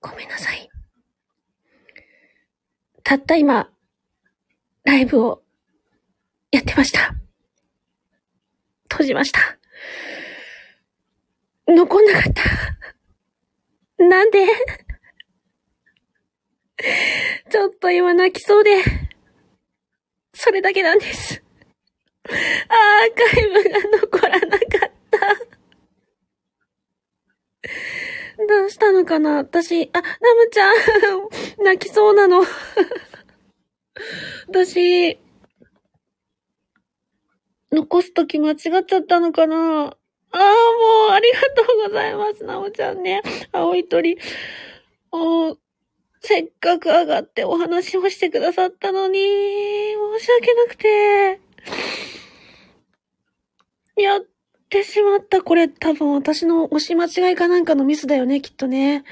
ごめんなさい。たった今、ライブをやってました。閉じました。残んなかった。なんで？ちょっと今泣きそうで、それだけなんです。アーカイブが残らなかった。どうしたのかな私、あ、ナムちゃん、泣きそうなの。私、残すとき間違っちゃったのかなああ、もう、ありがとうございます、ナムちゃんね。青い鳥。おせっかく上がってお話をしてくださったのに、申し訳なくて。やってしまった。これ多分私の押し間違いかなんかのミスだよね、きっとね。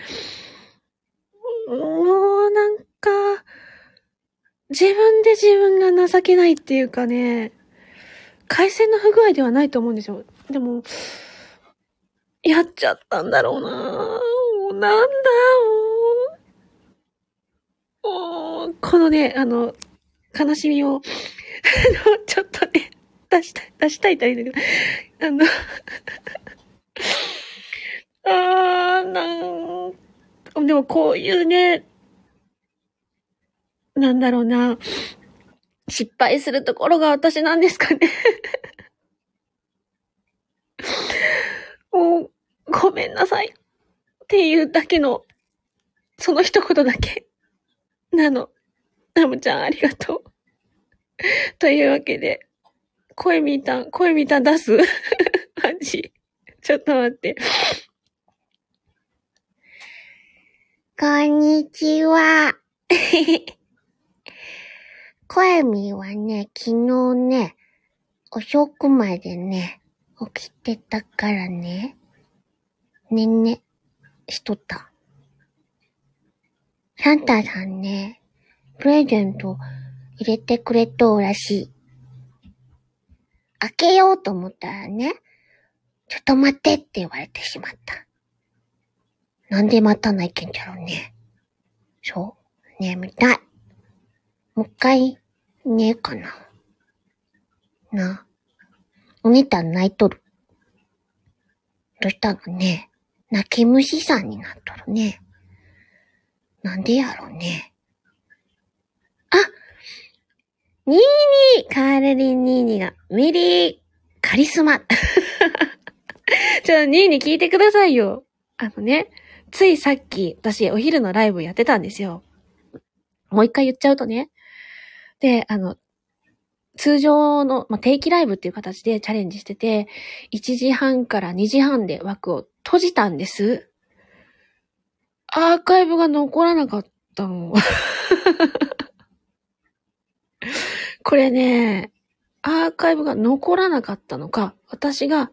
もうなんか、自分で自分が情けないっていうかね、回線の不具合ではないと思うんですよ。でも、やっちゃったんだろうなもうなんだ、もう。もう、このね、あの、悲しみを、ちょっ、出したい、出したいと言うんだけど、あの、あー、なん、でもこういうね、なんだろうな、失敗するところが私なんですかね。もう、ごめんなさい。っていうだけの、その一言だけ、なの。ナムちゃんありがとう。というわけで、声みた、声みた出す？マジ？ちょっと待って。こんにちは。声みはね、昨日ね、遅くまでね、起きてたからね、ねんね、しとった。サンタさんね、プレゼント入れてくれとうらしい。開けようと思ったらね、ちょっと待ってって言われてしまった。なんで待たないけんじゃろうね。そう、眠たい。もう一回、寝えかな。な。お姉たん泣いとる。どしたのね。泣き虫さんになっとるね。なんでやろうね。あニーニーカーレリンニーニーが、メリー、カリスマ。ちょっと、ニーに聞いてくださいよ。あのね、ついさっき、私、お昼のライブやってたんですよ。もう一回言っちゃうとね。で、あの、通常の、まあ、定期ライブっていう形でチャレンジしてて、1時半から2時半で枠を閉じたんです。アーカイブが残らなかったの。これね、アーカイブが残らなかったのか、私が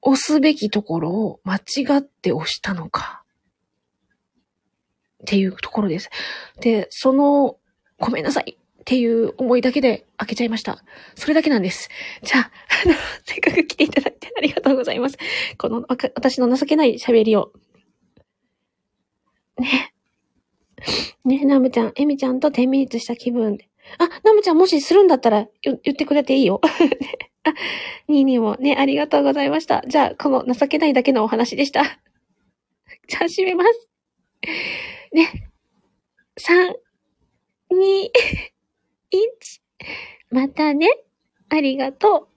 押すべきところを間違って押したのか。っていうところです。で、その、ごめんなさいっていう思いだけで開けちゃいました。それだけなんです。じゃあ、あの、せっかく来ていただいてありがとうございます。この、私の情けない喋りを。ね。ね、ナムちゃん、エミちゃんと10ミニッツした気分で。あ、ナムちゃんもしするんだったら言言ってくれていいよ。あ、ニーニーもね、ありがとうございました。じゃあ、この情けないだけのお話でした。じゃあ、閉めます。ね。3、2、1。またね。ありがとう。